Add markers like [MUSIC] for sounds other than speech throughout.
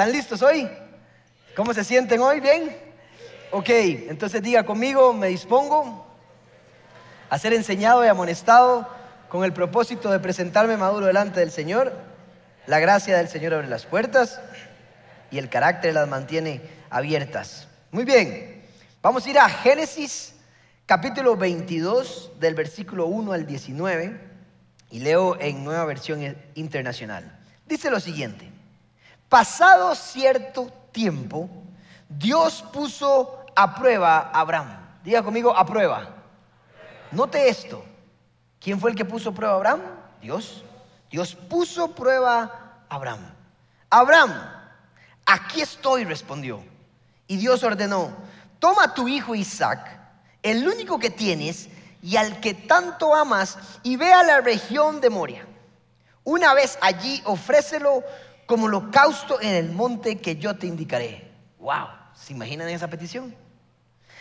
¿Están listos hoy? ¿Cómo se sienten hoy? ¿Bien? Ok, entonces diga conmigo, me dispongo a ser enseñado y amonestado con el propósito de presentarme maduro delante del Señor. La gracia del Señor abre las puertas y el carácter las mantiene abiertas. Muy bien, vamos a ir a Génesis capítulo 22 del versículo 1 al 19 y leo en nueva versión internacional. Dice lo siguiente, pasado cierto tiempo, Dios puso a prueba a Abraham. Diga conmigo, a prueba. Note esto. ¿Quién fue el que puso prueba a Abraham? Dios. Dios puso prueba a Abraham. Abraham, aquí estoy, respondió. Y Dios ordenó, toma a tu hijo Isaac, el único que tienes y al que tanto amas, y ve a la región de Moria. Una vez allí, ofrécelo como holocausto en el monte que yo te indicaré. Wow, ¿se imaginan esa petición?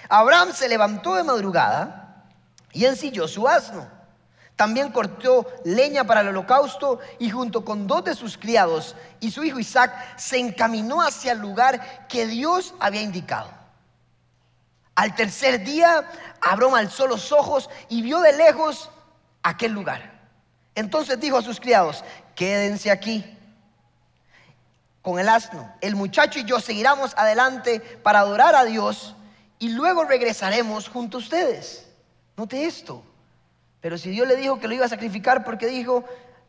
Abraham se levantó de madrugada y ensilló su asno. También cortó leña para el holocausto y junto con dos de sus criados y su hijo Isaac se encaminó hacia el lugar que Dios había indicado. Al tercer día, Abraham alzó los ojos y vio de lejos aquel lugar. Entonces dijo a sus criados, quédense aquí con el asno. El muchacho y yo seguiremos adelante para adorar a Dios y luego regresaremos junto a ustedes. Note esto. Pero si Dios le dijo que lo iba a sacrificar porque dijo,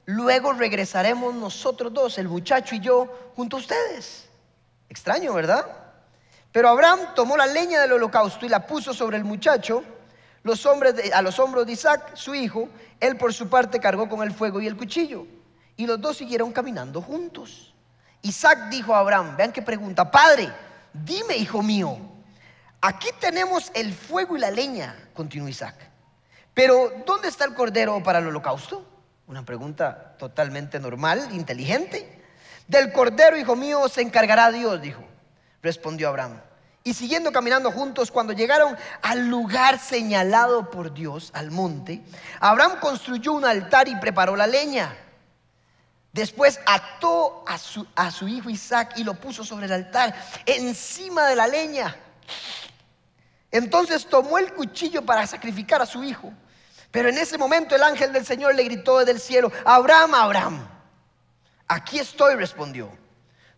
luego regresaremos nosotros dos, el muchacho y yo, junto a ustedes. Extraño, ¿verdad? Pero Abraham tomó la leña del holocausto y la puso sobre el muchacho, los hombres a los hombros de Isaac, su hijo. Él por su parte cargó con el fuego y el cuchillo. Y los dos siguieron caminando juntos. Isaac dijo a Abraham, vean qué pregunta, Padre, dime, hijo mío, aquí tenemos el fuego y la leña, continuó Isaac. Pero, ¿dónde está el cordero para el holocausto? Una pregunta totalmente normal, inteligente. Del cordero, hijo mío, se encargará Dios, dijo respondió Abraham. Y siguiendo caminando juntos, cuando llegaron al lugar señalado por Dios, al monte, Abraham construyó un altar y preparó la leña. Después ató a su, hijo Isaac y lo puso sobre el altar, encima de la leña. Entonces tomó el cuchillo para sacrificar a su hijo. Pero en ese momento el ángel del Señor le gritó desde el cielo, Abraham, Abraham, aquí estoy, respondió.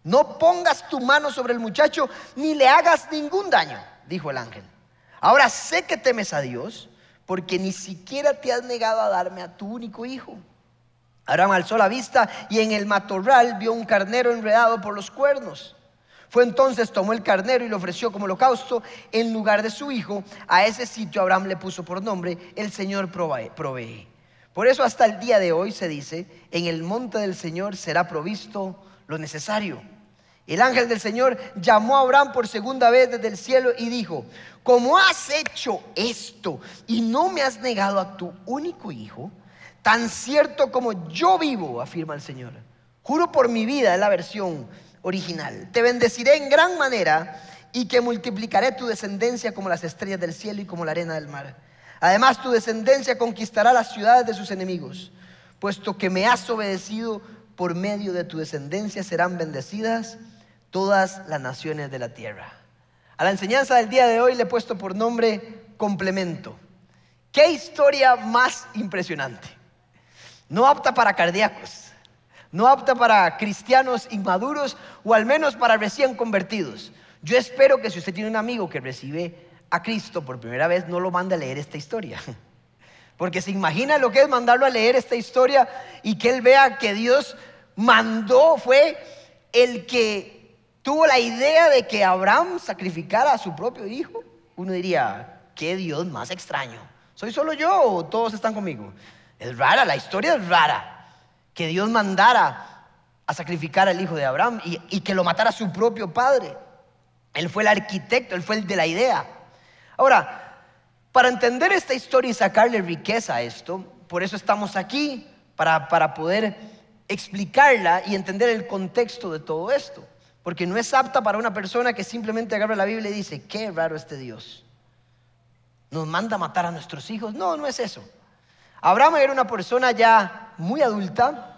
No pongas tu mano sobre el muchacho ni le hagas ningún daño, dijo el ángel. Ahora sé que temes a Dios porque ni siquiera te has negado a darme a tu único hijo. Abraham alzó la vista y en el matorral vio un carnero enredado por los cuernos. Fue entonces, tomó el carnero y lo ofreció como holocausto en lugar de su hijo. A ese sitio Abraham le puso por nombre, el Señor provee. Por eso hasta el día de hoy se dice, en el monte del Señor será provisto lo necesario. El ángel del Señor llamó a Abraham por segunda vez desde el cielo y dijo, como has hecho esto y no me has negado a tu único hijo, tan cierto como yo vivo, afirma el Señor. Juro por mi vida, es la versión original. Te bendeciré en gran manera y que multiplicaré tu descendencia como las estrellas del cielo y como la arena del mar. Además, tu descendencia conquistará las ciudades de sus enemigos, puesto que me has obedecido por medio de tu descendencia serán bendecidas todas las naciones de la tierra. A la enseñanza del día de hoy le he puesto por nombre complemento. ¿Qué historia más impresionante? No apta para cardíacos, no apta para cristianos inmaduros o al menos para recién convertidos. Yo espero que si usted tiene un amigo que recibe a Cristo por primera vez, no lo mande a leer esta historia. [LAUGHS] Porque se imagina lo que es mandarlo a leer esta historia y que él vea que Dios mandó, fue el que tuvo la idea de que Abraham sacrificara a su propio hijo, uno diría, ¿qué Dios más extraño? ¿Soy solo yo o todos están conmigo? Es rara, la historia es rara. Que Dios mandara a sacrificar al hijo de Abraham y, que lo matara su propio padre. Él fue el arquitecto, él fue el de la idea. Ahora, para entender esta historia y sacarle riqueza a esto, por eso estamos aquí, para, para poder explicarla y entender el contexto de todo esto. Porque no es apta para una persona que simplemente agarra la Biblia y dice, qué raro este Dios. Nos manda a matar a nuestros hijos. No, no es eso. Abraham era una persona ya muy adulta,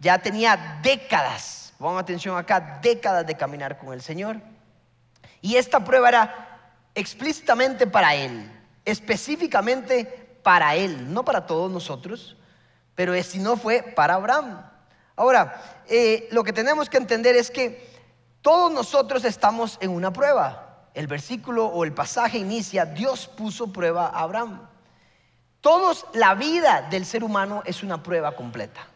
ya tenía décadas Pongan atención acá, décadas de caminar con el Señor. Y esta prueba era explícitamente para Él, específicamente para Él, no para todos nosotros, pero si no fue para Abraham. Ahora, eh, lo que tenemos que entender es que todos nosotros estamos en una prueba. El versículo o el pasaje inicia, Dios puso prueba a Abraham. Todos, la vida del ser humano es una prueba completa.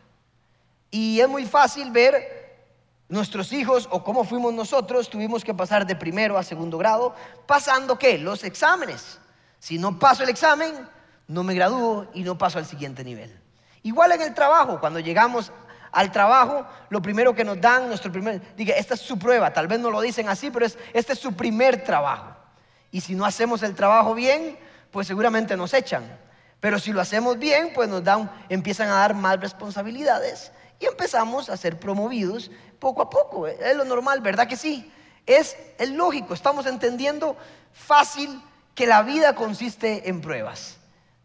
Y es muy fácil ver nuestros hijos o cómo fuimos nosotros, tuvimos que pasar de primero a segundo grado, pasando qué? Los exámenes. Si no paso el examen, no me gradúo y no paso al siguiente nivel. Igual en el trabajo, cuando llegamos al trabajo, lo primero que nos dan, nuestro primer, diga, esta es su prueba, tal vez no lo dicen así, pero es, este es su primer trabajo. Y si no hacemos el trabajo bien, pues seguramente nos echan. Pero si lo hacemos bien, pues nos dan, empiezan a dar más responsabilidades y empezamos a ser promovidos poco a poco. Es lo normal, ¿verdad que sí? Es, es lógico, estamos entendiendo fácil que la vida consiste en pruebas.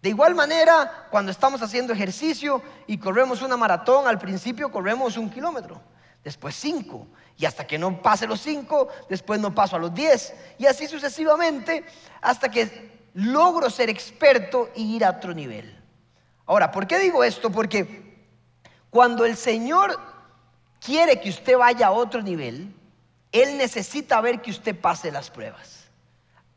De igual manera, cuando estamos haciendo ejercicio y corremos una maratón, al principio corremos un kilómetro, después cinco, y hasta que no pase los cinco, después no paso a los diez, y así sucesivamente, hasta que logro ser experto y ir a otro nivel. Ahora, ¿por qué digo esto? Porque cuando el Señor quiere que usted vaya a otro nivel, Él necesita ver que usted pase las pruebas.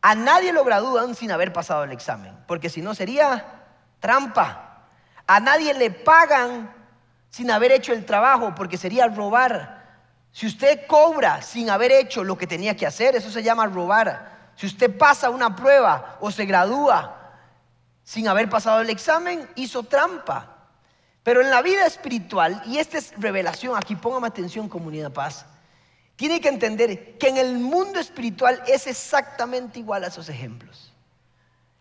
A nadie lo gradúan sin haber pasado el examen, porque si no sería trampa. A nadie le pagan sin haber hecho el trabajo, porque sería robar. Si usted cobra sin haber hecho lo que tenía que hacer, eso se llama robar. Si usted pasa una prueba o se gradúa sin haber pasado el examen, hizo trampa. Pero en la vida espiritual, y esta es revelación, aquí póngame atención comunidad paz, tiene que entender que en el mundo espiritual es exactamente igual a esos ejemplos.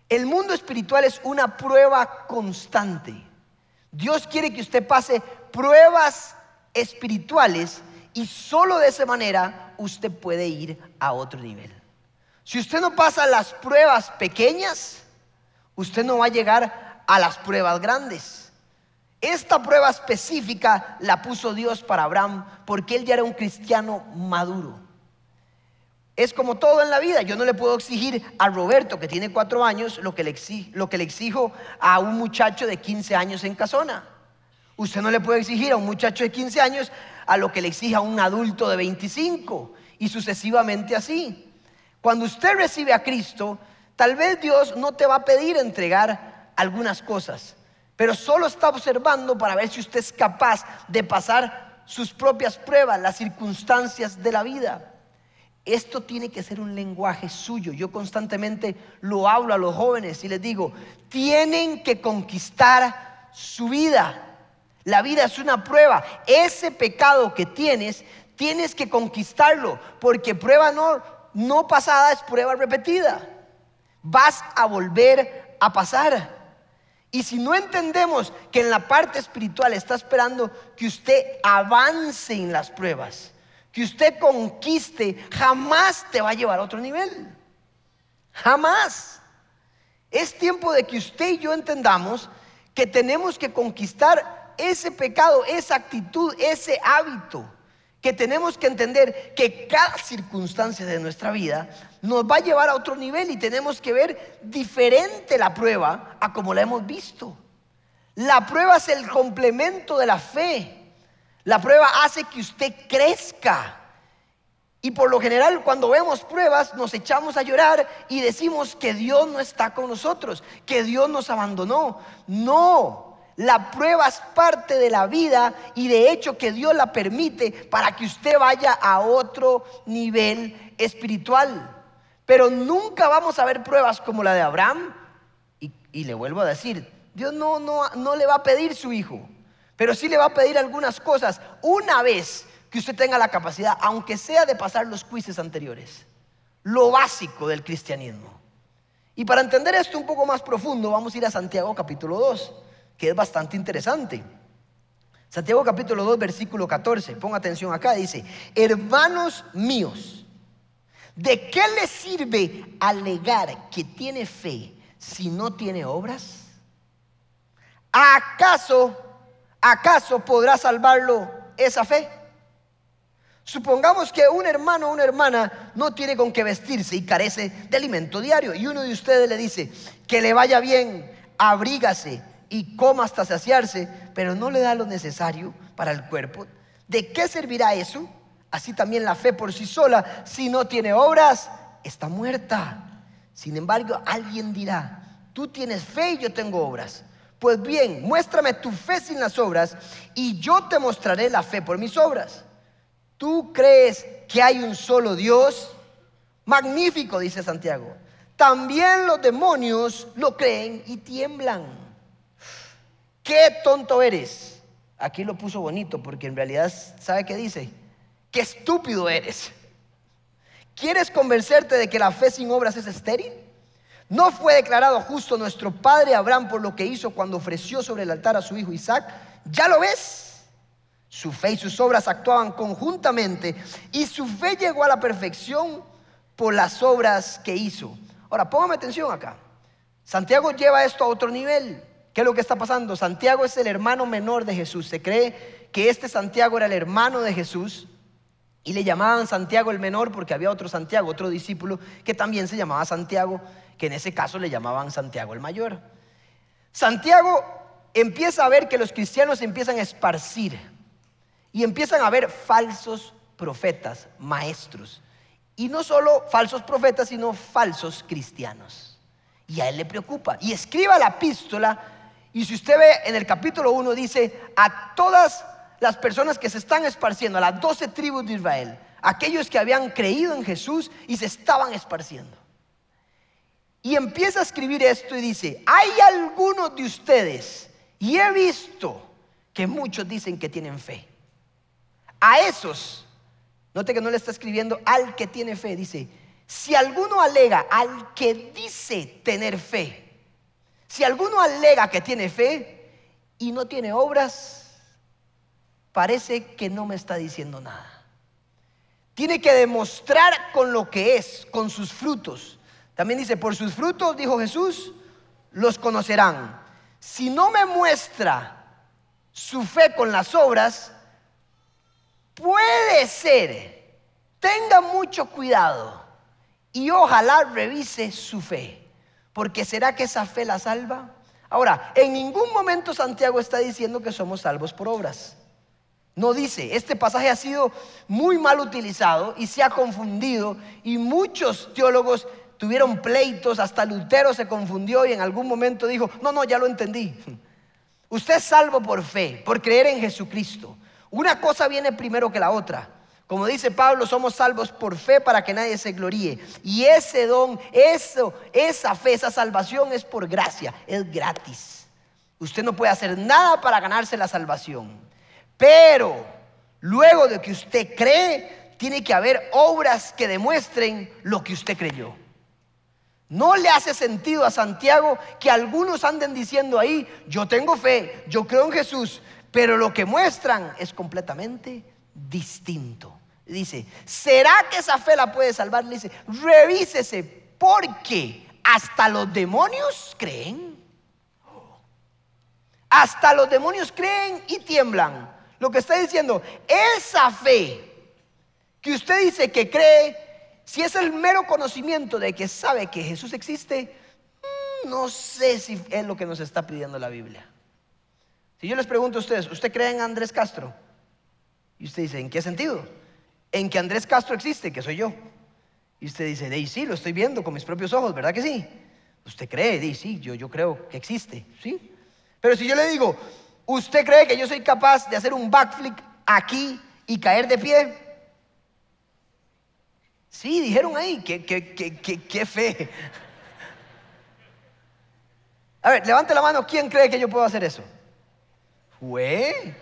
El mundo espiritual es una prueba constante. Dios quiere que usted pase pruebas espirituales y solo de esa manera usted puede ir a otro nivel. Si usted no pasa las pruebas pequeñas, usted no va a llegar a las pruebas grandes. Esta prueba específica la puso Dios para Abraham porque él ya era un cristiano maduro. Es como todo en la vida. Yo no le puedo exigir a Roberto, que tiene cuatro años, lo que le, exijo, a un muchacho de 15 años en casona. Usted no le puede exigir a un muchacho de 15 años a lo que le exige a un adulto de 25 y sucesivamente así. Cuando usted recibe a Cristo, tal vez Dios no te va a pedir entregar algunas cosas, pero solo está observando para ver si usted es capaz de pasar sus propias pruebas, las circunstancias de la vida. Esto tiene que ser un lenguaje suyo. Yo constantemente lo hablo a los jóvenes y les digo, tienen que conquistar su vida. La vida es una prueba. Ese pecado que tienes, tienes que conquistarlo, porque prueba no, no pasada es prueba repetida. Vas a volver a pasar. Y si no entendemos que en la parte espiritual está esperando que usted avance en las pruebas, que usted conquiste, jamás te va a llevar a otro nivel. Jamás. Es tiempo de que usted y yo entendamos que tenemos que conquistar ese pecado, esa actitud, ese hábito que tenemos que entender que cada circunstancia de nuestra vida nos va a llevar a otro nivel y tenemos que ver diferente la prueba a como la hemos visto. La prueba es el complemento de la fe. La prueba hace que usted crezca. Y por lo general cuando vemos pruebas nos echamos a llorar y decimos que Dios no está con nosotros, que Dios nos abandonó. No, la prueba es parte de la vida y de hecho que Dios la permite para que usted vaya a otro nivel espiritual. Pero nunca vamos a ver pruebas como la de Abraham. Y, le vuelvo a decir, Dios no, no, no le va a pedir su hijo, pero sí le va a pedir algunas cosas una vez que usted tenga la capacidad, aunque sea de pasar los juicios anteriores. Lo básico del cristianismo. Y para entender esto un poco más profundo, vamos a ir a Santiago capítulo 2 que es bastante interesante. Santiago capítulo 2, versículo 14, ponga atención acá, dice, hermanos míos, ¿de qué le sirve alegar que tiene fe si no tiene obras? ¿Acaso, acaso podrá salvarlo esa fe? Supongamos que un hermano o una hermana no tiene con qué vestirse y carece de alimento diario. Y uno de ustedes le dice que le vaya bien, abrígase y coma hasta saciarse, pero no le da lo necesario para el cuerpo. ¿De qué servirá eso? Así también la fe por sí sola, si no tiene obras, está muerta. Sin embargo, alguien dirá, tú tienes fe y yo tengo obras. Pues bien, muéstrame tu fe sin las obras y yo te mostraré la fe por mis obras. ¿Tú crees que hay un solo Dios? Magnífico, dice Santiago. También los demonios lo creen y tiemblan. Qué tonto eres. Aquí lo puso bonito porque en realidad, ¿sabe qué dice? Qué estúpido eres. ¿Quieres convencerte de que la fe sin obras es estéril? ¿No fue declarado justo nuestro padre Abraham por lo que hizo cuando ofreció sobre el altar a su hijo Isaac? ¿Ya lo ves? Su fe y sus obras actuaban conjuntamente y su fe llegó a la perfección por las obras que hizo. Ahora, póngame atención acá. Santiago lleva esto a otro nivel. ¿Qué es lo que está pasando? Santiago es el hermano menor de Jesús. Se cree que este Santiago era el hermano de Jesús y le llamaban Santiago el menor porque había otro Santiago, otro discípulo que también se llamaba Santiago, que en ese caso le llamaban Santiago el mayor. Santiago empieza a ver que los cristianos empiezan a esparcir y empiezan a haber falsos profetas, maestros. Y no solo falsos profetas, sino falsos cristianos. Y a él le preocupa. Y escriba la epístola. Y si usted ve en el capítulo 1, dice a todas las personas que se están esparciendo, a las doce tribus de Israel, aquellos que habían creído en Jesús y se estaban esparciendo. Y empieza a escribir esto y dice, hay algunos de ustedes, y he visto que muchos dicen que tienen fe a esos, note que no le está escribiendo al que tiene fe, dice, si alguno alega al que dice tener fe, si alguno alega que tiene fe y no tiene obras, parece que no me está diciendo nada. Tiene que demostrar con lo que es, con sus frutos. También dice, por sus frutos, dijo Jesús, los conocerán. Si no me muestra su fe con las obras, Puede ser, tenga mucho cuidado y ojalá revise su fe, porque será que esa fe la salva. Ahora, en ningún momento Santiago está diciendo que somos salvos por obras. No dice, este pasaje ha sido muy mal utilizado y se ha confundido y muchos teólogos tuvieron pleitos, hasta Lutero se confundió y en algún momento dijo, no, no, ya lo entendí. [LAUGHS] Usted es salvo por fe, por creer en Jesucristo. Una cosa viene primero que la otra. Como dice Pablo, somos salvos por fe para que nadie se gloríe. Y ese don, eso, esa fe, esa salvación es por gracia, es gratis. Usted no puede hacer nada para ganarse la salvación. Pero luego de que usted cree, tiene que haber obras que demuestren lo que usted creyó. No le hace sentido a Santiago que algunos anden diciendo ahí, yo tengo fe, yo creo en Jesús, pero lo que muestran es completamente distinto. Dice, ¿será que esa fe la puede salvar? Le dice, revísese, porque hasta los demonios creen. Hasta los demonios creen y tiemblan. Lo que está diciendo, esa fe que usted dice que cree, si es el mero conocimiento de que sabe que Jesús existe, mm, no sé si es lo que nos está pidiendo la Biblia. Si yo les pregunto a ustedes, ¿usted cree en Andrés Castro? Y usted dice, ¿en qué sentido? En que Andrés Castro existe, que soy yo. Y usted dice, de sí, lo estoy viendo con mis propios ojos, ¿verdad que sí? Usted cree, de sí, yo, yo creo que existe, ¿sí? Pero si yo le digo, ¿usted cree que yo soy capaz de hacer un backflip aquí y caer de pie? Sí, dijeron ahí, qué, qué, qué, qué fe. A ver, levante la mano, ¿quién cree que yo puedo hacer eso? Güey,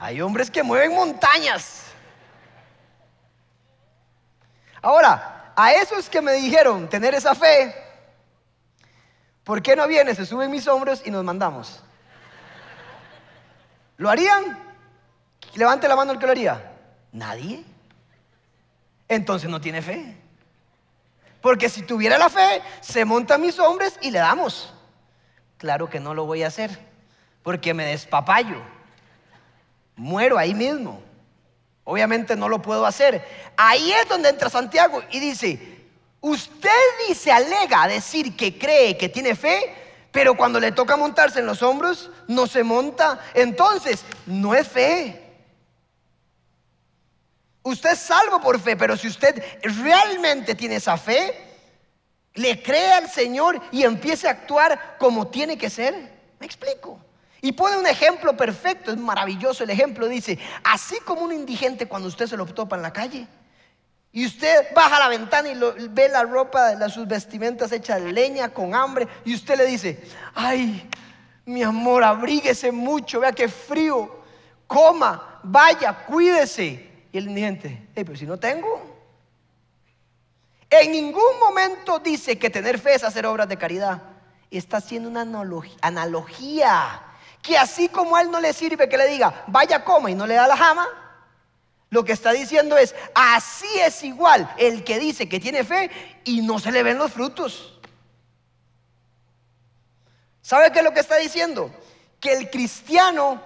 hay hombres que mueven montañas. Ahora, a esos que me dijeron tener esa fe, ¿por qué no viene? Se suben mis hombros y nos mandamos. ¿Lo harían? Levante la mano el que lo haría. Nadie. Entonces no tiene fe. Porque si tuviera la fe, se montan mis hombres y le damos. Claro que no lo voy a hacer porque me despapayo. Muero ahí mismo. Obviamente no lo puedo hacer. Ahí es donde entra Santiago y dice, usted dice, alega a decir que cree, que tiene fe, pero cuando le toca montarse en los hombros, no se monta. Entonces, no es fe. Usted es salvo por fe, pero si usted realmente tiene esa fe, le cree al Señor y empiece a actuar como tiene que ser. ¿Me explico? Y pone un ejemplo perfecto, es maravilloso el ejemplo. Dice, así como un indigente cuando usted se lo topa en la calle, y usted baja la ventana y ve la ropa, las, sus vestimentas hechas de leña, con hambre, y usted le dice, ay, mi amor, abríguese mucho, vea qué frío, coma, vaya, cuídese. Y el indigente, pero si no tengo. En ningún momento dice que tener fe es hacer obras de caridad. Está haciendo una analogía. Que así como a él no le sirve que le diga, vaya, coma y no le da la jama, lo que está diciendo es, así es igual el que dice que tiene fe y no se le ven los frutos. ¿Sabe qué es lo que está diciendo? Que el cristiano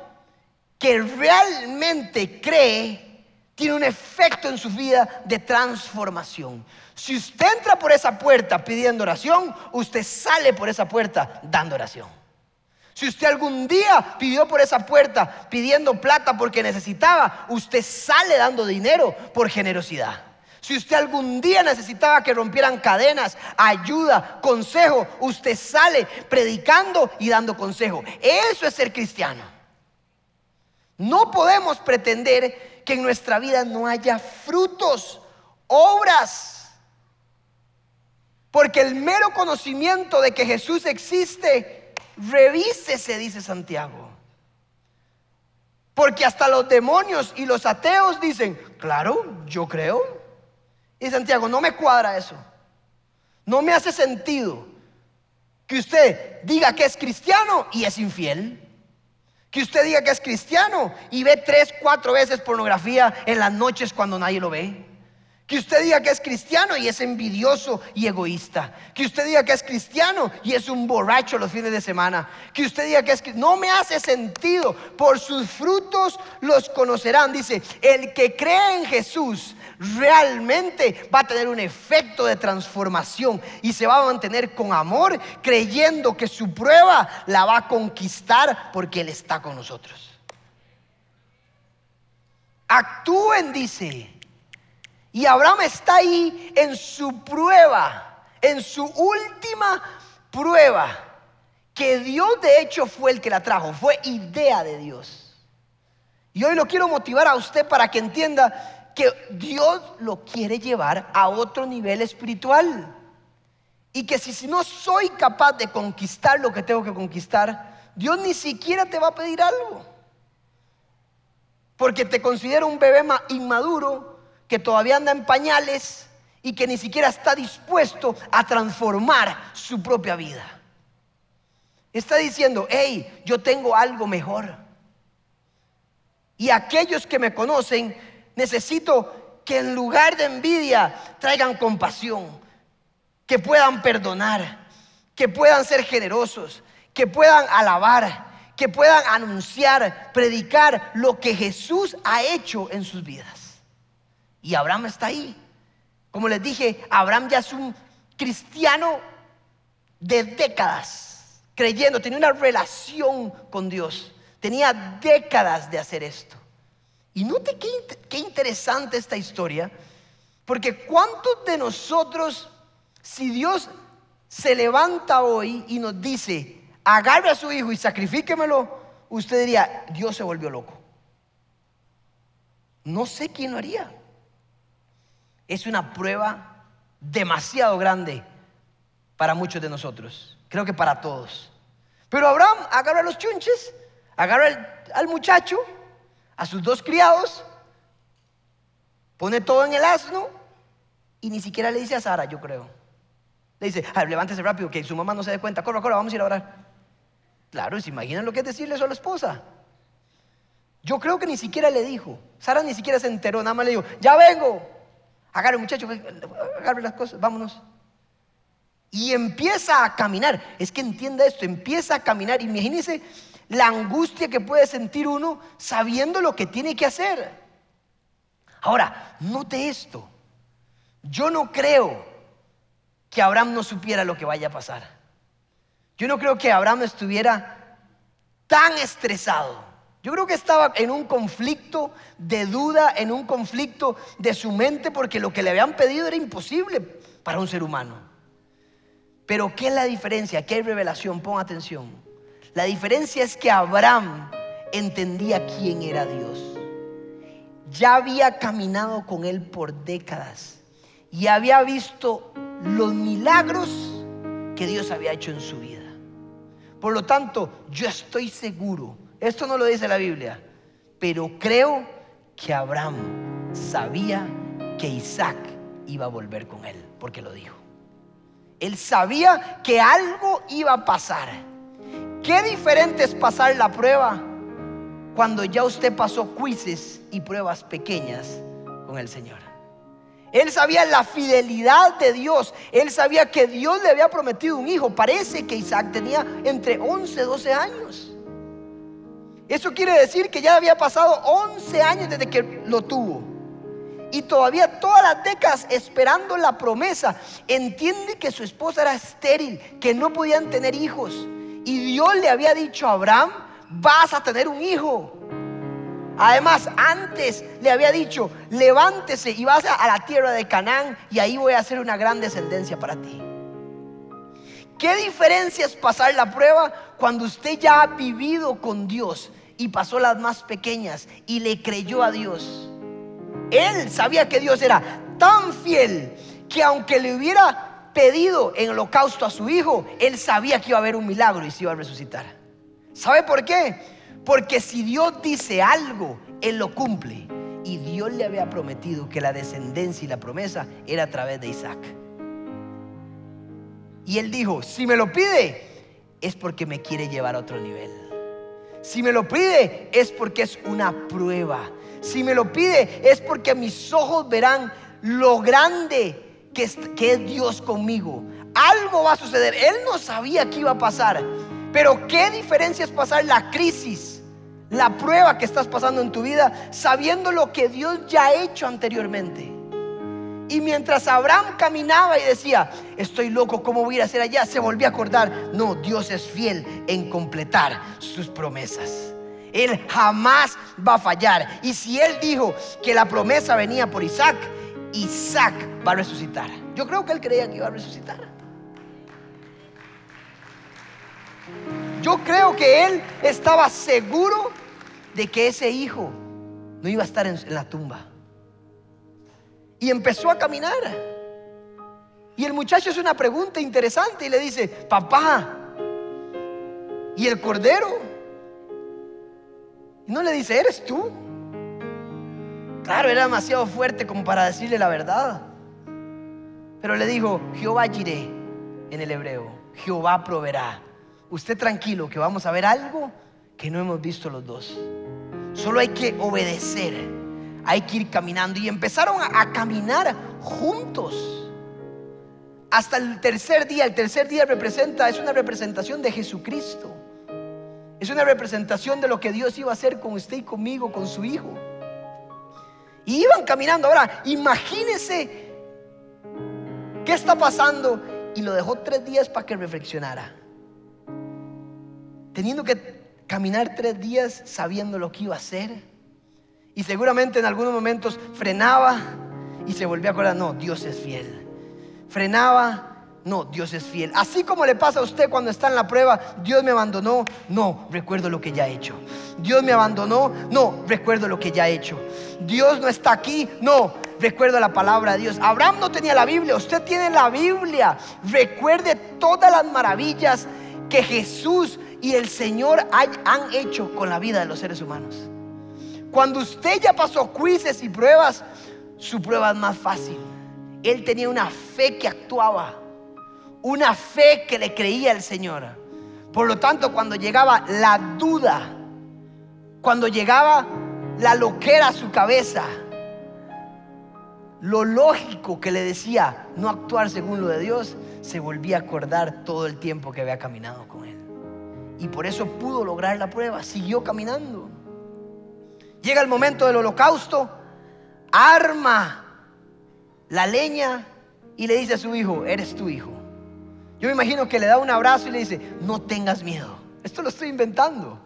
que realmente cree tiene un efecto en su vida de transformación. Si usted entra por esa puerta pidiendo oración, usted sale por esa puerta dando oración. Si usted algún día pidió por esa puerta pidiendo plata porque necesitaba, usted sale dando dinero por generosidad. Si usted algún día necesitaba que rompieran cadenas, ayuda, consejo, usted sale predicando y dando consejo. Eso es ser cristiano. No podemos pretender que en nuestra vida no haya frutos, obras. Porque el mero conocimiento de que Jesús existe Revísese, dice Santiago. Porque hasta los demonios y los ateos dicen, claro, yo creo. Y Santiago, no me cuadra eso. No me hace sentido que usted diga que es cristiano y es infiel. Que usted diga que es cristiano y ve tres, cuatro veces pornografía en las noches cuando nadie lo ve. Que usted diga que es cristiano y es envidioso y egoísta. Que usted diga que es cristiano y es un borracho los fines de semana. Que usted diga que es no me hace sentido. Por sus frutos los conocerán. Dice, el que cree en Jesús realmente va a tener un efecto de transformación y se va a mantener con amor creyendo que su prueba la va a conquistar porque Él está con nosotros. Actúen, dice y Abraham está ahí en su prueba, en su última prueba, que Dios de hecho fue el que la trajo, fue idea de Dios. Y hoy lo quiero motivar a usted para que entienda que Dios lo quiere llevar a otro nivel espiritual. Y que si no soy capaz de conquistar lo que tengo que conquistar, Dios ni siquiera te va a pedir algo. Porque te considera un bebé inmaduro que todavía anda en pañales y que ni siquiera está dispuesto a transformar su propia vida. Está diciendo, hey, yo tengo algo mejor. Y aquellos que me conocen, necesito que en lugar de envidia traigan compasión, que puedan perdonar, que puedan ser generosos, que puedan alabar, que puedan anunciar, predicar lo que Jesús ha hecho en sus vidas. Y Abraham está ahí. Como les dije, Abraham ya es un cristiano de décadas, creyendo, tenía una relación con Dios. Tenía décadas de hacer esto. Y note qué, interesante esta historia, porque ¿cuántos de nosotros, si Dios se levanta hoy y nos dice, agarre a su hijo y sacrifíquemelo, usted diría, Dios se volvió loco. No sé quién lo haría es una prueba demasiado grande para muchos de nosotros. Creo que para todos. Pero Abraham agarra a los chunches, agarra al, muchacho, a sus dos criados, pone todo en el asno y ni siquiera le dice a Sara, yo creo. Le dice, levántese rápido, que su mamá no se dé cuenta, corra, corra, vamos a ir a orar. Claro, ¿se imaginan lo que es decirle eso a la esposa? Yo creo que ni siquiera le dijo. Sara ni siquiera se enteró, nada más le dijo, ya vengo. Agarre, muchacho, agarre las cosas, vámonos. Y empieza a caminar. Es que entienda esto, empieza a caminar. Imagínese la angustia que puede sentir uno sabiendo lo que tiene que hacer. Ahora, note esto. Yo no creo que Abraham no supiera lo que vaya a pasar. Yo no creo que Abraham estuviera tan estresado. Yo creo que estaba en un conflicto de duda, en un conflicto de su mente, porque lo que le habían pedido era imposible para un ser humano. Pero ¿qué es la diferencia? ¿Qué hay revelación? Pon atención. La diferencia es que Abraham entendía quién era Dios. Ya había caminado con él por décadas y había visto los milagros que Dios había hecho en su vida. Por lo tanto, yo estoy seguro, esto no lo dice la Biblia, pero creo que Abraham sabía que Isaac iba a volver con él, porque lo dijo. Él sabía que algo iba a pasar. Qué diferente es pasar la prueba cuando ya usted pasó quizzes y pruebas pequeñas con el Señor. Él sabía la fidelidad de Dios. Él sabía que Dios le había prometido un hijo. Parece que Isaac tenía entre 11 y 12 años. Eso quiere decir que ya había pasado 11 años desde que lo tuvo. Y todavía todas las décadas esperando la promesa. Entiende que su esposa era estéril, que no podían tener hijos. Y Dios le había dicho a Abraham, vas a tener un hijo. Además, antes le había dicho, levántese y vas a la tierra de Canaán y ahí voy a hacer una gran descendencia para ti. ¿Qué diferencia es pasar la prueba cuando usted ya ha vivido con Dios y pasó las más pequeñas y le creyó a Dios? Él sabía que Dios era tan fiel que aunque le hubiera pedido en holocausto a su hijo, él sabía que iba a haber un milagro y se iba a resucitar. ¿Sabe por qué? Porque si Dios dice algo, Él lo cumple. Y Dios le había prometido que la descendencia y la promesa era a través de Isaac. Y él dijo, si me lo pide, es porque me quiere llevar a otro nivel. Si me lo pide, es porque es una prueba. Si me lo pide, es porque mis ojos verán lo grande que es, que es Dios conmigo. Algo va a suceder. Él no sabía qué iba a pasar. Pero qué diferencia es pasar la crisis, la prueba que estás pasando en tu vida, sabiendo lo que Dios ya ha hecho anteriormente. Y mientras Abraham caminaba y decía, estoy loco, ¿cómo voy a ir a hacer allá? Se volvió a acordar, no, Dios es fiel en completar sus promesas. Él jamás va a fallar. Y si Él dijo que la promesa venía por Isaac, Isaac va a resucitar. Yo creo que Él creía que iba a resucitar. Yo creo que Él estaba seguro de que ese hijo no iba a estar en, la tumba. Y empezó a caminar. Y el muchacho hace una pregunta interesante y le dice, papá, ¿y el cordero? Y no le dice, ¿eres tú? Claro, era demasiado fuerte como para decirle la verdad. Pero le dijo, Jehová iré en el hebreo, Jehová proveerá. Usted tranquilo que vamos a ver algo que no hemos visto los dos. Solo hay que obedecer hay que ir caminando. Y empezaron a, caminar juntos. Hasta el tercer día. El tercer día representa, es una representación de Jesucristo. Es una representación de lo que Dios iba a hacer con usted y conmigo, con su hijo. Y iban caminando. Ahora, imagínese qué está pasando. Y lo dejó tres días para que reflexionara. Teniendo que caminar tres días sabiendo lo que iba a hacer y seguramente en algunos momentos frenaba y se volvía a acordar, no, Dios es fiel. Frenaba, no, Dios es fiel. Así como le pasa a usted cuando está en la prueba, Dios me abandonó, no, recuerdo lo que ya he hecho. Dios me abandonó, no, recuerdo lo que ya he hecho. Dios no está aquí, no, recuerdo la palabra de Dios. Abraham no tenía la Biblia, usted tiene la Biblia. Recuerde todas las maravillas que Jesús y el Señor han hecho con la vida de los seres humanos. Cuando usted ya pasó quizzes y pruebas, su prueba es más fácil. Él tenía una fe que actuaba, una fe que le creía al Señor. Por lo tanto, cuando llegaba la duda, cuando llegaba la loquera a su cabeza, lo lógico que le decía no actuar según lo de Dios, se volvía a acordar todo el tiempo que había caminado con Él. Y por eso pudo lograr la prueba, siguió caminando. Llega el momento del holocausto. arma la leña y le dice a su hijo, eres tu hijo. Yo me imagino que le da un abrazo y le dice, no tengas miedo. Esto lo estoy inventando.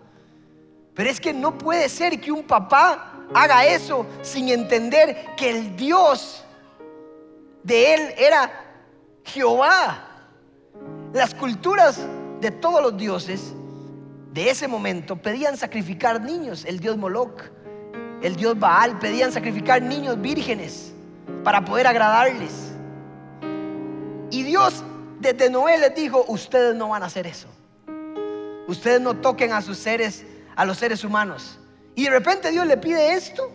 Pero es que no puede ser que un papá haga eso sin entender que el Dios de él era Jehová. Las culturas de todos los dioses de ese momento pedían sacrificar niños, el dios Moloch, el dios Baal, pedían sacrificar niños vírgenes para poder agradarles. Y Dios desde Noé les dijo, ustedes no van a hacer eso. Ustedes no toquen a sus seres, a los seres humanos. Y de repente Dios le pide esto.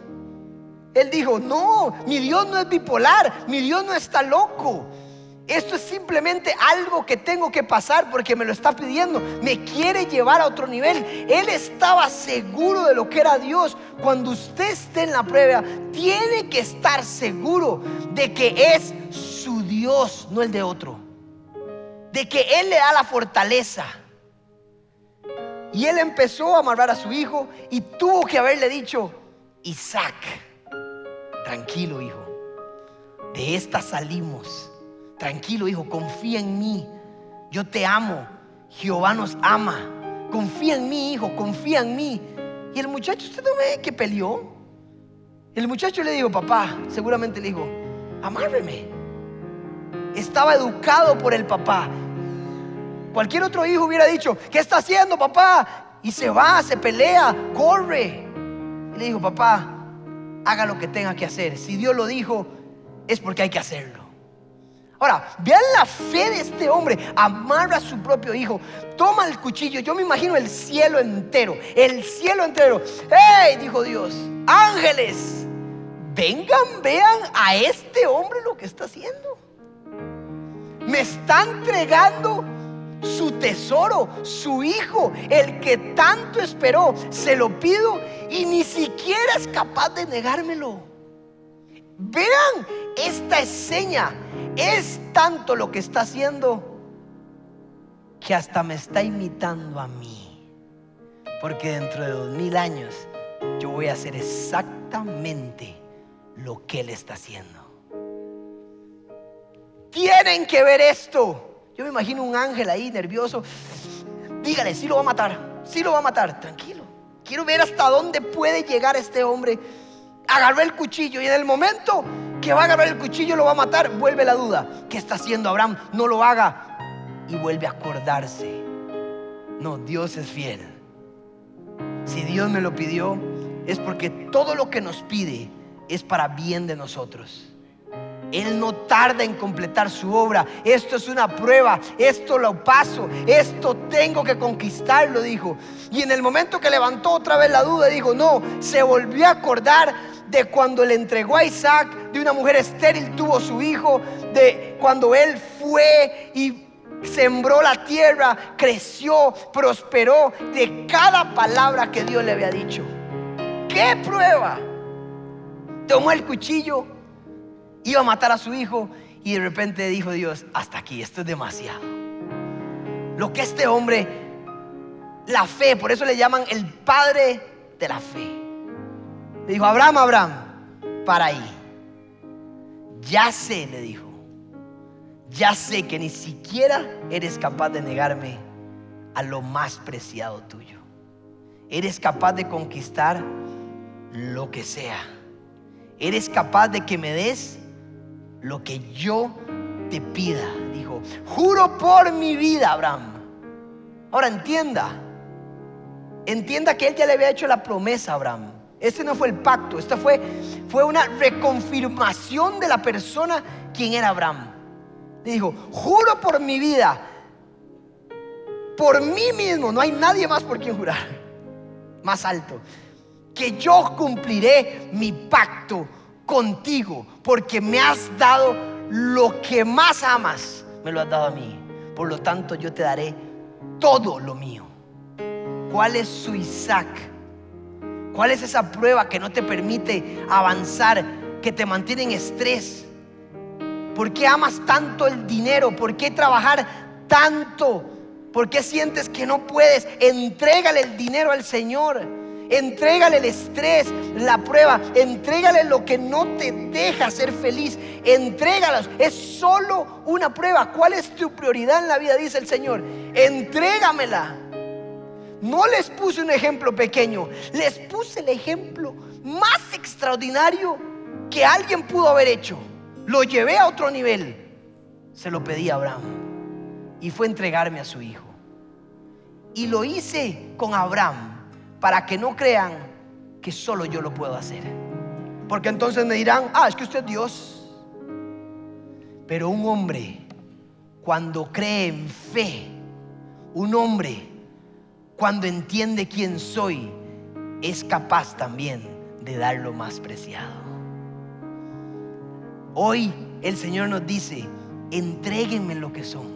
Él dijo, no, mi Dios no es bipolar, mi Dios no está loco. Esto es simplemente algo que tengo que pasar porque me lo está pidiendo. Me quiere llevar a otro nivel. Él estaba seguro de lo que era Dios. Cuando usted esté en la prueba, tiene que estar seguro de que es su Dios, no el de otro. De que Él le da la fortaleza. Y él empezó a amarrar a su hijo y tuvo que haberle dicho, Isaac, tranquilo hijo, de esta salimos Tranquilo, hijo, confía en mí. Yo te amo. Jehová nos ama. Confía en mí, hijo, confía en mí. Y el muchacho, ¿usted no ve que peleó? El muchacho le dijo, papá, seguramente le dijo, amárreme. Estaba educado por el papá. Cualquier otro hijo hubiera dicho, ¿qué está haciendo, papá? Y se va, se pelea, corre. Y le dijo, papá, haga lo que tenga que hacer. Si Dios lo dijo, es porque hay que hacerlo. Ahora, vean la fe de este hombre. Amarra a su propio hijo. Toma el cuchillo. Yo me imagino el cielo entero. El cielo entero. ¡Hey! Dijo Dios. Ángeles. Vengan, vean a este hombre lo que está haciendo. Me está entregando su tesoro, su hijo, el que tanto esperó. Se lo pido y ni siquiera es capaz de negármelo. Vean esta escena es tanto lo que está haciendo que hasta me está imitando a mí. Porque dentro de dos mil años yo voy a hacer exactamente lo que Él está haciendo. Tienen que ver esto. Yo me imagino un ángel ahí nervioso. Dígale, si lo va a matar, si lo va a matar, tranquilo. Quiero ver hasta dónde puede llegar este hombre. Agarró el cuchillo y en el momento que va a agarrar el cuchillo lo va a matar, vuelve la duda. ¿Qué está haciendo Abraham? No lo haga. Y vuelve a acordarse. No, Dios es fiel. Si Dios me lo pidió, es porque todo lo que nos pide es para bien de nosotros. Él no tarda en completar su obra. Esto es una prueba. Esto lo paso. Esto tengo que conquistarlo, dijo. Y en el momento que levantó otra vez la duda, dijo, no, se volvió a acordar de cuando le entregó a Isaac, de una mujer estéril tuvo su hijo, de cuando él fue y sembró la tierra, creció, prosperó, de cada palabra que Dios le había dicho. ¡Qué prueba! Tomó el cuchillo, iba a matar a su hijo y de repente dijo Dios, hasta aquí, esto es demasiado. Lo que este hombre, la fe, por eso le llaman el padre de la fe. Le dijo, Abraham, Abraham, para ahí. Ya sé, le dijo, ya sé que ni siquiera eres capaz de negarme a lo más preciado tuyo. Eres capaz de conquistar lo que sea. Eres capaz de que me des lo que yo te pida. Dijo, juro por mi vida, Abraham. Ahora entienda, entienda que él ya le había hecho la promesa a Abraham. Este no fue el pacto, esta fue, fue una reconfirmación de la persona quien era Abraham. Le dijo, juro por mi vida, por mí mismo, no hay nadie más por quien jurar, más alto, que yo cumpliré mi pacto contigo, porque me has dado lo que más amas, me lo has dado a mí. Por lo tanto, yo te daré todo lo mío. ¿Cuál es su Isaac? ¿Cuál es esa prueba que no te permite avanzar, que te mantiene en estrés? ¿Por qué amas tanto el dinero? ¿Por qué trabajar tanto? ¿Por qué sientes que no puedes? Entrégale el dinero al Señor. Entrégale el estrés, la prueba. Entrégale lo que no te deja ser feliz. Entrégalas. Es solo una prueba. ¿Cuál es tu prioridad en la vida? Dice el Señor. Entrégamela. No les puse un ejemplo pequeño. Les puse el ejemplo más extraordinario que alguien pudo haber hecho. Lo llevé a otro nivel. Se lo pedí a Abraham. Y fue entregarme a su hijo. Y lo hice con Abraham para que no crean que solo yo lo puedo hacer. Porque entonces me dirán, ah, es que usted es Dios. Pero un hombre, cuando cree en fe, un hombre, cuando entiende quién soy, es capaz también de dar lo más preciado. Hoy el Señor nos dice, entréguenme lo que son.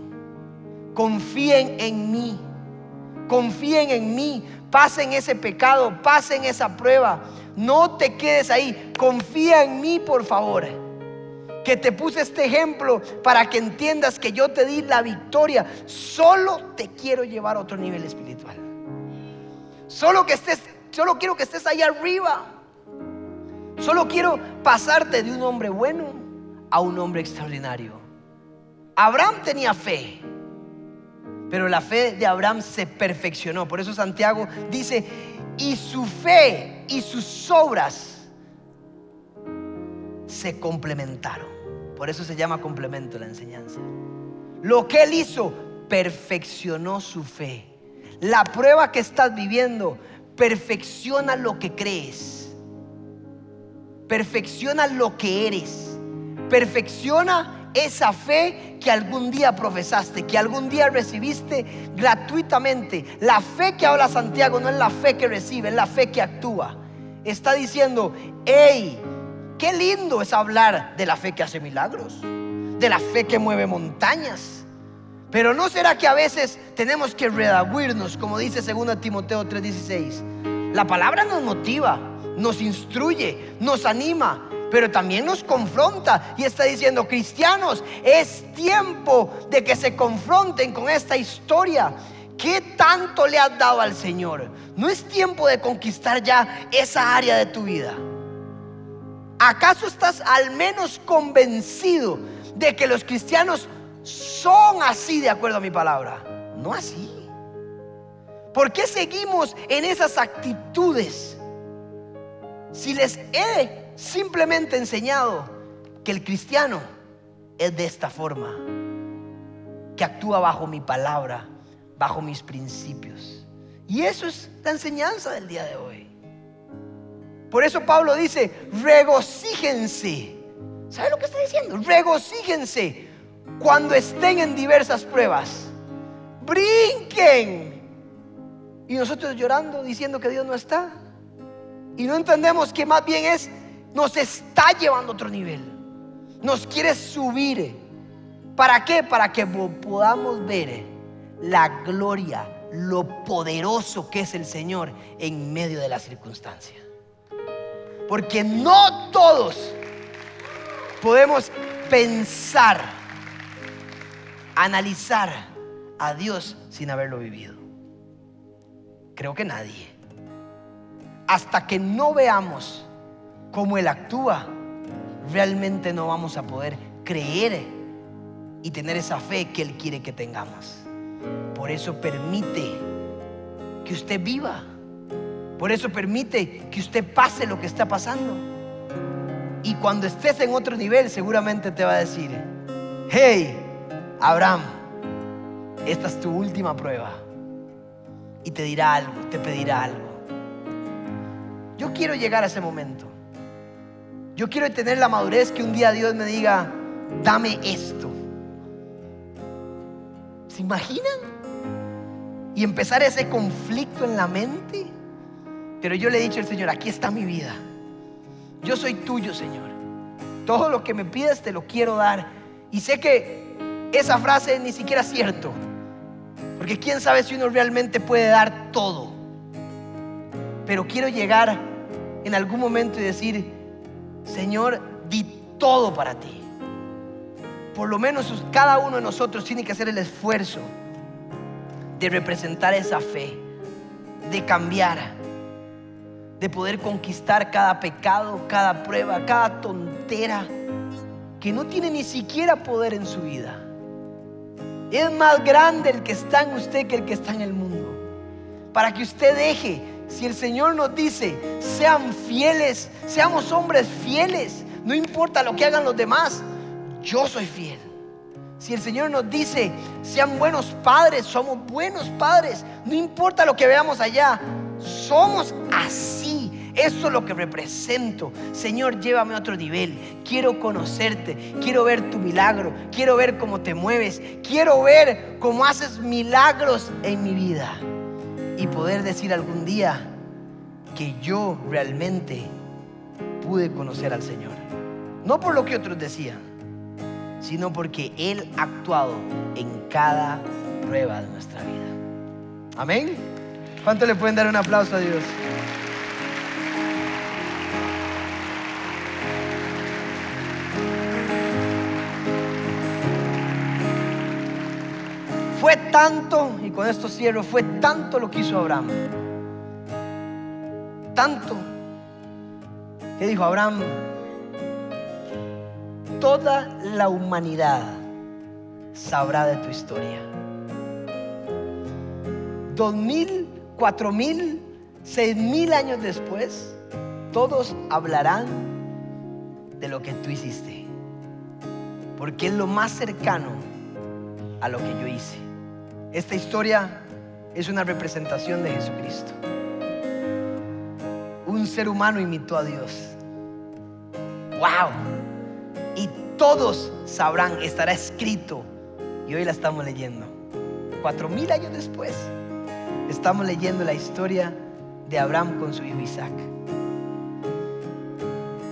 Confíen en mí. Confíen en mí pasen ese pecado, pasen esa prueba. No te quedes ahí. Confía en mí, por favor. Que te puse este ejemplo para que entiendas que yo te di la victoria. Solo te quiero llevar a otro nivel espiritual. Solo que estés, solo quiero que estés ahí arriba. Solo quiero pasarte de un hombre bueno a un hombre extraordinario. Abraham tenía fe. Pero la fe de Abraham se perfeccionó. Por eso Santiago dice, y su fe y sus obras se complementaron. Por eso se llama complemento la enseñanza. Lo que él hizo perfeccionó su fe. La prueba que estás viviendo perfecciona lo que crees. Perfecciona lo que eres. Perfecciona esa fe que algún día profesaste, que algún día recibiste gratuitamente. La fe que habla Santiago no es la fe que recibe, es la fe que actúa. Está diciendo, hey, qué lindo es hablar de la fe que hace milagros, de la fe que mueve montañas. Pero ¿no será que a veces tenemos que redaguirnos, como dice 2 Timoteo 3:16? La palabra nos motiva, nos instruye, nos anima, pero también nos confronta y está diciendo, cristianos, es tiempo de que se confronten con esta historia. ¿Qué tanto le has dado al Señor? No es tiempo de conquistar ya esa área de tu vida. ¿Acaso estás al menos convencido de que los cristianos son así de acuerdo a mi palabra? No así. ¿Por qué seguimos en esas actitudes? Si les he simplemente enseñado que el cristiano es de esta forma, que actúa bajo mi palabra, bajo mis principios. Y eso es la enseñanza del día de hoy. Por eso Pablo dice, regocíjense. ¿Sabe lo que está diciendo? Regocíjense cuando estén en diversas pruebas. Brinquen. Y nosotros llorando diciendo que Dios no está. Y no entendemos que más bien es nos está llevando a otro nivel. Nos quiere subir. ¿Para qué? Para que podamos ver la gloria, lo poderoso que es el Señor en medio de la circunstancia. Porque no todos podemos pensar, analizar a Dios sin haberlo vivido. Creo que nadie. Hasta que no veamos cómo Él actúa, realmente no vamos a poder creer y tener esa fe que Él quiere que tengamos. Por eso permite que usted viva. Por eso permite que usted pase lo que está pasando. Y cuando estés en otro nivel, seguramente te va a decir, hey, Abraham, esta es tu última prueba. Y te dirá algo, te pedirá algo. Yo quiero llegar a ese momento. Yo quiero tener la madurez que un día Dios me diga, dame esto. ¿Se imaginan? Y empezar ese conflicto en la mente. Pero yo le he dicho al Señor, aquí está mi vida. Yo soy tuyo, Señor. Todo lo que me pidas te lo quiero dar. Y sé que esa frase ni siquiera es cierto. Porque quién sabe si uno realmente puede dar todo. Pero quiero llegar en algún momento y decir, Señor, di todo para ti. Por lo menos cada uno de nosotros tiene que hacer el esfuerzo de representar esa fe, de cambiar. de poder conquistar cada pecado, cada prueba, cada tontera que no tiene ni siquiera poder en su vida. Es más grande el que está en usted que el que está en el mundo. Para que usted deje, si el Señor nos dice, sean fieles, seamos hombres fieles, no importa lo que hagan los demás, yo soy fiel. Si el Señor nos dice, sean buenos padres, somos buenos padres, no importa lo que veamos allá, somos así. Eso es lo que represento. Señor, llévame a otro nivel. Quiero conocerte. Quiero ver tu milagro. Quiero ver cómo te mueves. Quiero ver cómo haces milagros en mi vida. Y poder decir algún día que yo realmente pude conocer al Señor. No por lo que otros decían, sino porque Él ha actuado en cada prueba de nuestra vida. Amén. ¿Cuánto le pueden dar un aplauso a Dios? Fue tanto, y con esto cierro, fue tanto lo que hizo Abraham. Tanto que dijo Abraham, toda la humanidad sabrá de tu historia. Dos mil, cuatro mil, seis mil años después, todos hablarán de lo que tú hiciste. Porque es lo más cercano a lo que yo hice. Esta historia es una representación de Jesucristo. Un ser humano imitó a Dios. ¡Wow! Y todos sabrán, estará escrito. Y hoy la estamos leyendo. Cuatro mil años después, estamos leyendo la historia de Abraham con su hijo Isaac.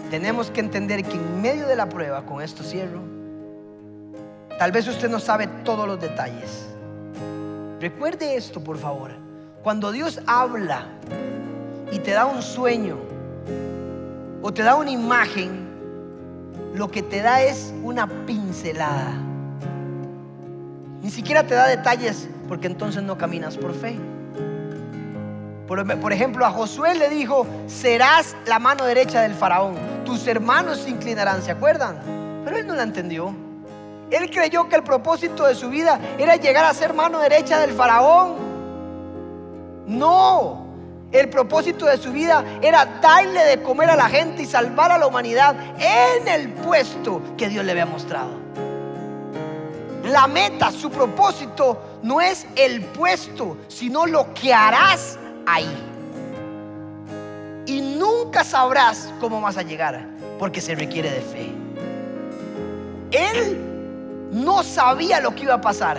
Tenemos que entender que en medio de la prueba, con esto cierro, tal vez usted no sabe todos los detalles. Recuerde esto, por favor. Cuando Dios habla y te da un sueño o te da una imagen, lo que te da es una pincelada. Ni siquiera te da detalles porque entonces no caminas por fe. Por, ejemplo, a Josué le dijo, serás la mano derecha del faraón, tus hermanos se inclinarán, ¿se acuerdan? Pero él no la entendió. Él creyó que el propósito de su vida era llegar a ser mano derecha del faraón. No, el propósito de su vida era darle de comer a la gente y salvar a la humanidad en el puesto que Dios le había mostrado. La meta, su propósito no es el puesto, sino lo que harás ahí. Y nunca sabrás cómo vas a llegar, porque se requiere de fe. Él no sabía lo que iba a pasar.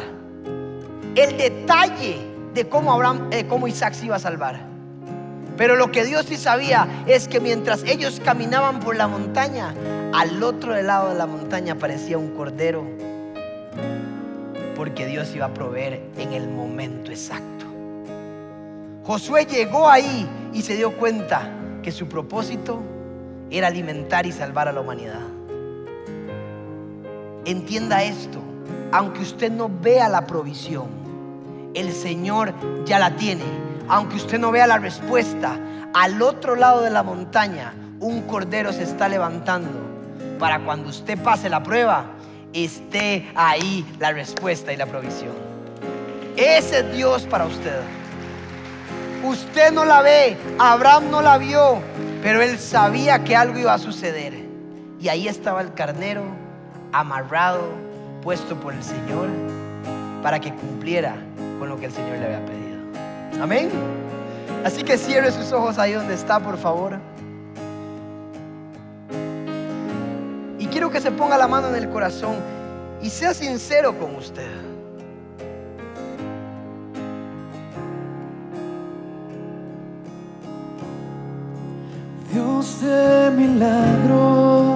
El detalle de cómo, Abraham, eh, cómo Isaac se iba a salvar. Pero lo que Dios sí sabía es que mientras ellos caminaban por la montaña, al otro lado de la montaña aparecía un cordero. Porque Dios iba a proveer en el momento exacto. Josué llegó ahí y se dio cuenta que su propósito era alimentar y salvar a la humanidad. Entienda esto, aunque usted no vea la provisión, el Señor ya la tiene. Aunque usted no vea la respuesta, al otro lado de la montaña un cordero se está levantando para cuando usted pase la prueba, esté ahí la respuesta y la provisión. Ese es Dios para usted. Usted no la ve, Abraham no la vio, pero él sabía que algo iba a suceder. Y ahí estaba el carnero amarrado, puesto por el Señor, para que cumpliera con lo que el Señor le había pedido. Amén. Así que cierre sus ojos ahí donde está, por favor. Y quiero que se ponga la mano en el corazón y sea sincero con usted. Dios de milagros.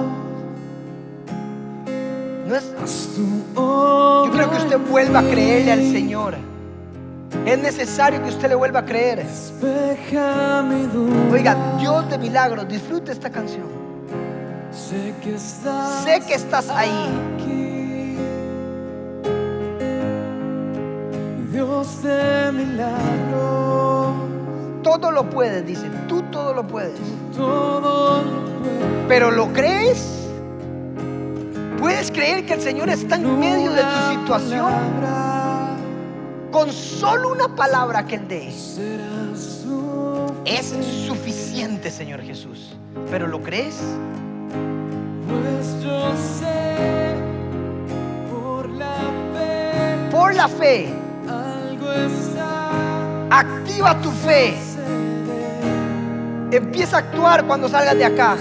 No es, yo creo que usted vuelva a creerle al Señor. Es necesario que usted le vuelva a creer. Oiga, Dios de milagros, disfrute esta canción. Sé que estás, Sé que estás ahí. Dios de milagros. todo lo puedes, dice, tú todo lo puedes. todo lo puedo. Pero ¿lo crees? ¿Puedes creer que el Señor está en medio de tu situación? Con solo una palabra que Él dé. Es suficiente. Señor Jesús. ¿Pero lo crees? Pues yo sé por la fe Por la fe, algo está activa tu fe. Empieza a actuar cuando salgas de acá.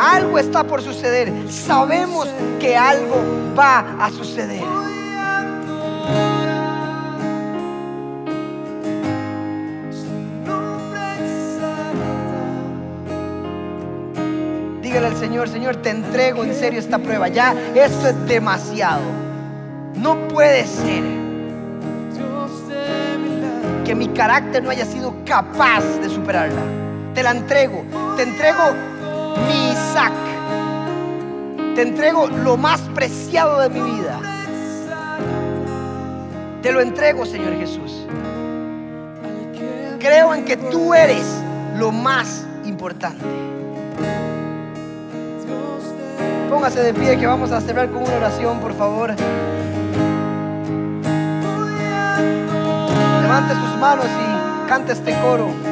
Algo está por suceder. Sabemos que algo va a suceder. Dígale al Señor, Señor, te entrego en serio esta prueba. Ya, esto es demasiado. No puede ser que mi carácter no haya sido capaz de superarla. Te la entrego. Te entrego mi. Te entrego lo más preciado de mi vida. Te lo entrego, Señor Jesús. Creo en que tú eres lo más importante. Póngase de pie que vamos a cerrar con una oración, por favor. Levante sus manos y cante este coro.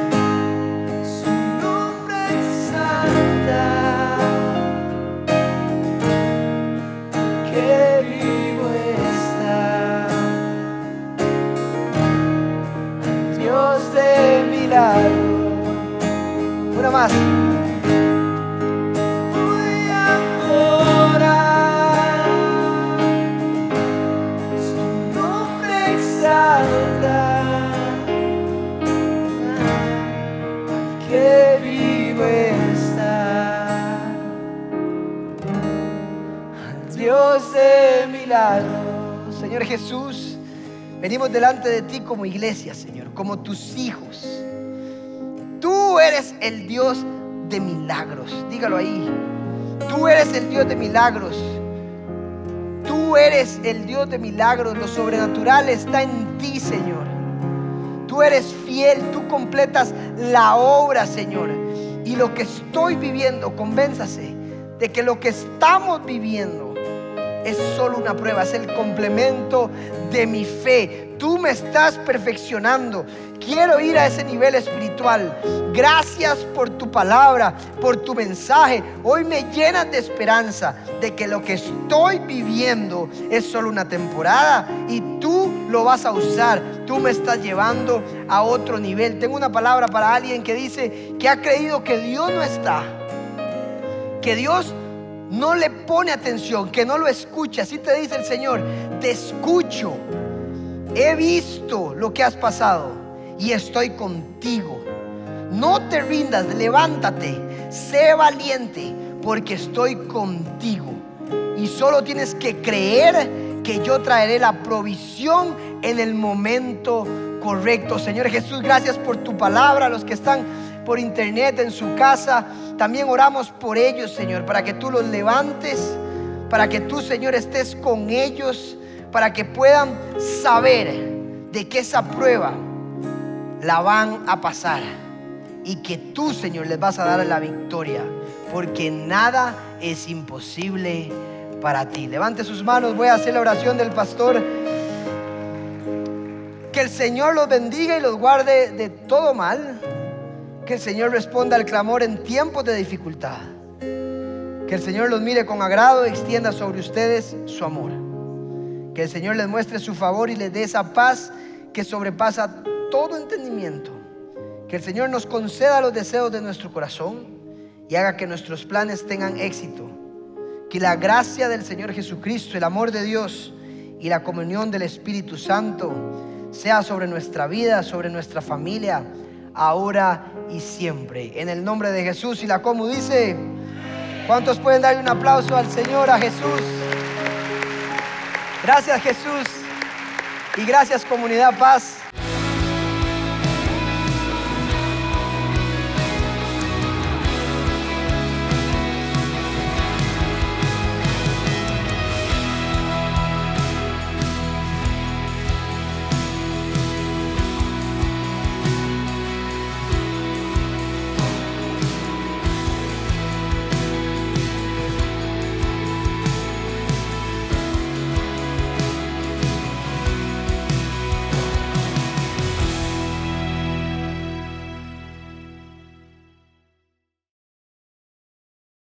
Milagros. Señor Jesús, venimos delante de ti como iglesia, Señor, como tus hijos. Tú eres el Dios de milagros. Dígalo ahí. Tú eres el Dios de milagros. Tú eres el Dios de milagros. Lo sobrenatural está en ti, Señor. Tú eres fiel, tú completas la obra, Señor. Y lo que estoy viviendo, convénzase de que lo que estamos viviendo es solo una prueba, es el complemento de mi fe. Tú me estás perfeccionando. Quiero ir a ese nivel espiritual. Gracias por tu palabra, por tu mensaje. Hoy me llenas de esperanza de que lo que estoy viviendo es solo una temporada y tú lo vas a usar. Tú me estás llevando a otro nivel. Tengo una palabra para alguien que dice que ha creído que Dios no está que Dios no le pone atención, que no lo escucha. Así te dice el Señor, te escucho. He visto lo que has pasado y estoy contigo. No te rindas, levántate, sé valiente, porque estoy contigo. Y solo tienes que creer que yo traeré la provisión en el momento correcto. Señor Jesús, gracias por tu palabra, los que están por internet en su casa. También oramos por ellos, Señor, para que tú los levantes, para que tú, Señor, estés con ellos, para que puedan saber de que esa prueba la van a pasar y que tú, Señor, les vas a dar la victoria, porque nada es imposible para ti. Levante sus manos, voy a hacer la oración del pastor. Que el Señor los bendiga y los guarde de todo mal. Que el Señor responda al clamor en tiempos de dificultad. Que el Señor los mire con agrado y extienda sobre ustedes su amor. Que el Señor les muestre su favor y les dé esa paz que sobrepasa todo entendimiento. Que el Señor nos conceda los deseos de nuestro corazón y haga que nuestros planes tengan éxito. Que la gracia del Señor Jesucristo, el amor de Dios y la comunión del Espíritu Santo sea sobre nuestra vida, sobre nuestra familia, ahora y siempre. En el nombre de Jesús y la como dice, ¿cuántos pueden darle un aplauso al Señor, a Jesús? Gracias Jesús y gracias comunidad paz.